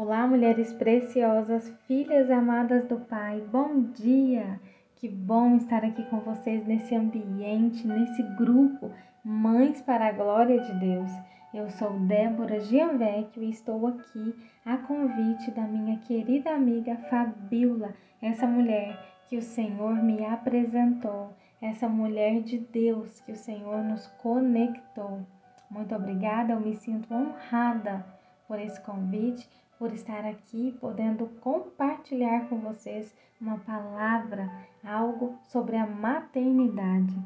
Olá, mulheres preciosas, filhas amadas do Pai, bom dia! Que bom estar aqui com vocês nesse ambiente, nesse grupo Mães para a Glória de Deus. Eu sou Débora Gianvecchio e estou aqui a convite da minha querida amiga Fabiola, essa mulher que o Senhor me apresentou, essa mulher de Deus que o Senhor nos conectou. Muito obrigada, eu me sinto honrada por esse convite por estar aqui podendo compartilhar com vocês uma palavra, algo sobre a maternidade.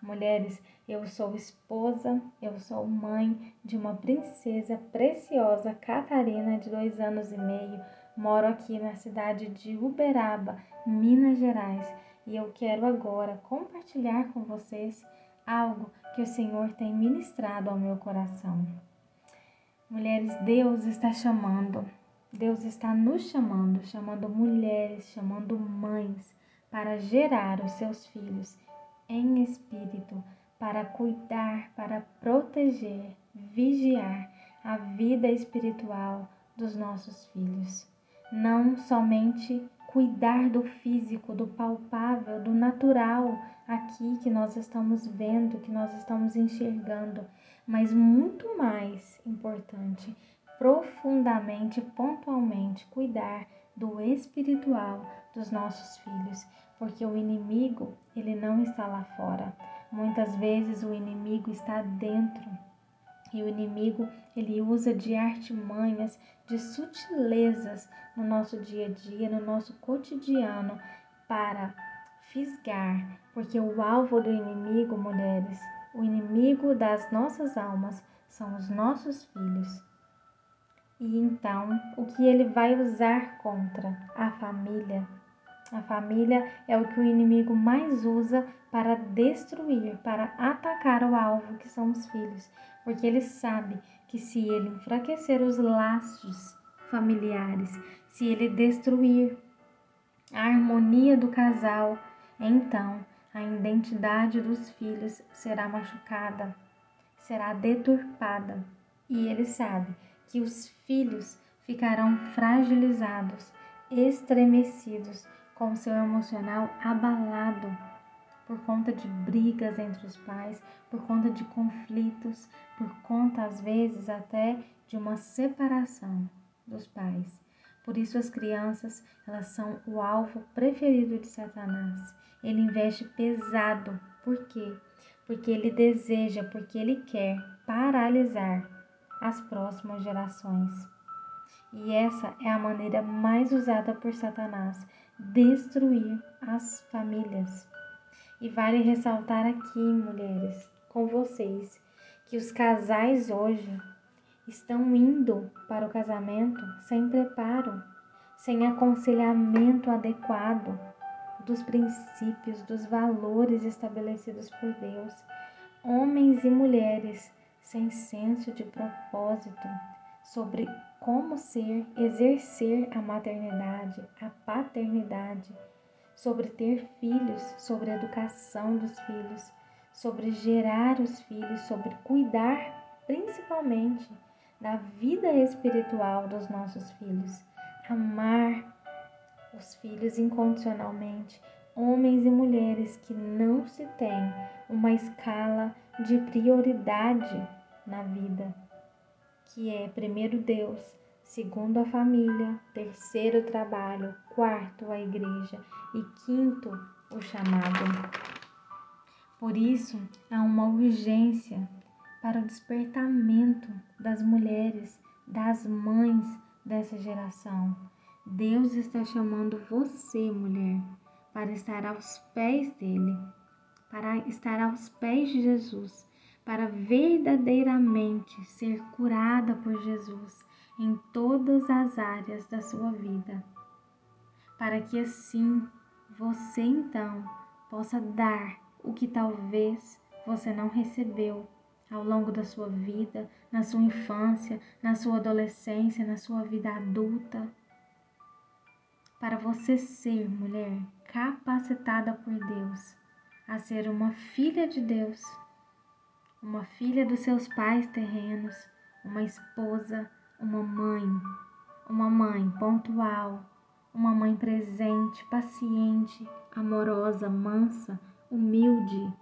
Mulheres, eu sou esposa, eu sou mãe de uma princesa preciosa, Catarina, de dois anos e meio. Moro aqui na cidade de Uberaba, Minas Gerais, e eu quero agora compartilhar com vocês algo que o Senhor tem ministrado ao meu coração. Mulheres, Deus está chamando Deus está nos chamando, chamando mulheres, chamando mães para gerar os seus filhos em espírito, para cuidar, para proteger, vigiar a vida espiritual dos nossos filhos. Não somente cuidar do físico, do palpável, do natural, aqui que nós estamos vendo, que nós estamos enxergando, mas muito mais importante, profundamente, pontualmente cuidar do espiritual dos nossos filhos, porque o inimigo, ele não está lá fora. Muitas vezes o inimigo está dentro. E o inimigo, ele usa de artimanhas, de sutilezas no nosso dia a dia, no nosso cotidiano, para fisgar, porque o alvo do inimigo, mulheres, o inimigo das nossas almas são os nossos filhos. E então, o que ele vai usar contra a família? A família é o que o inimigo mais usa para destruir, para atacar o alvo que são os filhos, porque ele sabe que se ele enfraquecer os laços familiares, se ele destruir a harmonia do casal, então a identidade dos filhos será machucada, será deturpada. E ele sabe que os filhos ficarão fragilizados, estremecidos, com seu emocional abalado por conta de brigas entre os pais, por conta de conflitos, por conta às vezes até de uma separação dos pais. Por isso as crianças, elas são o alvo preferido de Satanás. Ele investe pesado. Por quê? Porque ele deseja, porque ele quer paralisar as próximas gerações. E essa é a maneira mais usada por Satanás destruir as famílias. E vale ressaltar aqui, mulheres, com vocês, que os casais hoje estão indo para o casamento sem preparo, sem aconselhamento adequado dos princípios, dos valores estabelecidos por Deus. Homens e mulheres sem senso de propósito sobre como ser, exercer a maternidade, a paternidade, sobre ter filhos, sobre a educação dos filhos, sobre gerar os filhos, sobre cuidar principalmente da vida espiritual dos nossos filhos, amar os filhos incondicionalmente, homens e mulheres que não se tem uma escala de prioridade na vida, que é primeiro Deus, segundo a família, terceiro o trabalho, quarto a igreja e quinto o chamado. Por isso, há uma urgência para o despertamento das mulheres, das mães dessa geração. Deus está chamando você, mulher, para estar aos pés dele, para estar aos pés de Jesus para verdadeiramente ser curada por Jesus em todas as áreas da sua vida, para que assim você então possa dar o que talvez você não recebeu ao longo da sua vida, na sua infância, na sua adolescência, na sua vida adulta. Para você ser mulher capacitada por Deus a ser uma filha de Deus uma filha dos seus pais terrenos, uma esposa, uma mãe, uma mãe pontual, uma mãe presente, paciente, amorosa, mansa, humilde,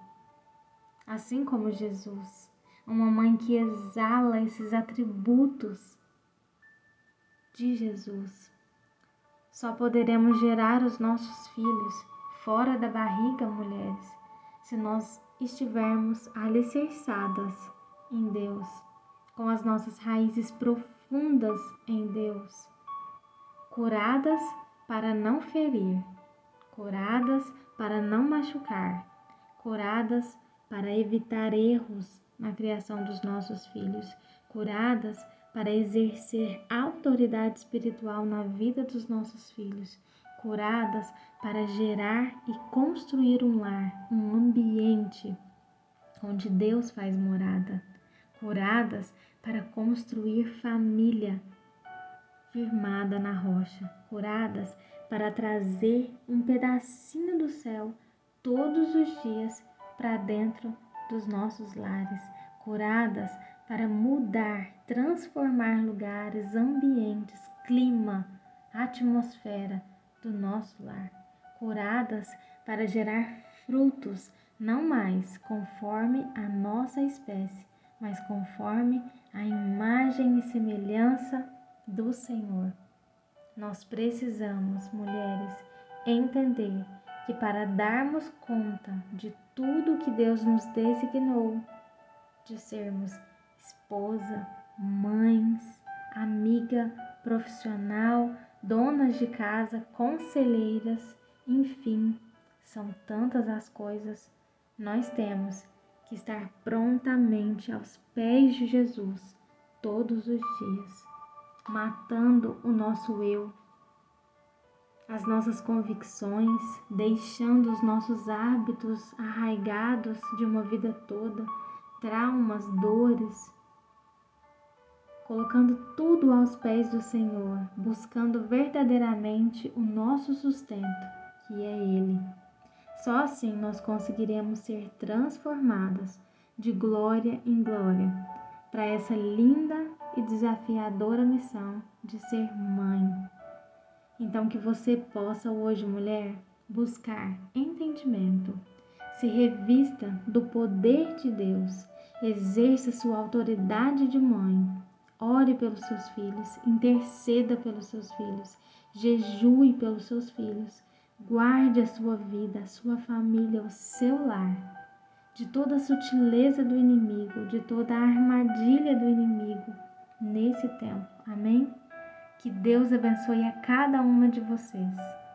assim como Jesus. Uma mãe que exala esses atributos de Jesus. Só poderemos gerar os nossos filhos fora da barriga, mulheres, se nós estivermos alicerçadas em Deus, com as nossas raízes profundas em Deus, curadas para não ferir, curadas para não machucar, curadas para evitar erros na criação dos nossos filhos, curadas para exercer autoridade espiritual na vida dos nossos filhos, curadas para gerar e construir um lar, um ambiente onde Deus faz morada, curadas para construir família firmada na rocha, curadas para trazer um pedacinho do céu todos os dias para dentro dos nossos lares, curadas para mudar, transformar lugares, ambientes, clima, atmosfera do nosso lar, curadas para gerar frutos, não mais conforme a nossa espécie, mas conforme a imagem e semelhança do Senhor. Nós precisamos, mulheres, entender que para darmos conta de tudo que Deus nos designou, de sermos esposa, mães, amiga, profissional, donas de casa, conselheiras, enfim, são tantas as coisas. Nós temos que estar prontamente aos pés de Jesus todos os dias, matando o nosso eu, as nossas convicções, deixando os nossos hábitos arraigados de uma vida toda, traumas, dores, colocando tudo aos pés do Senhor, buscando verdadeiramente o nosso sustento, que é Ele. Só assim nós conseguiremos ser transformadas de glória em glória para essa linda e desafiadora missão de ser mãe. Então, que você possa hoje, mulher, buscar entendimento, se revista do poder de Deus, exerça sua autoridade de mãe, ore pelos seus filhos, interceda pelos seus filhos, jejue pelos seus filhos, guarde a sua vida, a sua família, o seu lar de toda a sutileza do inimigo, de toda a armadilha do inimigo nesse tempo. Amém? Que Deus abençoe a cada uma de vocês.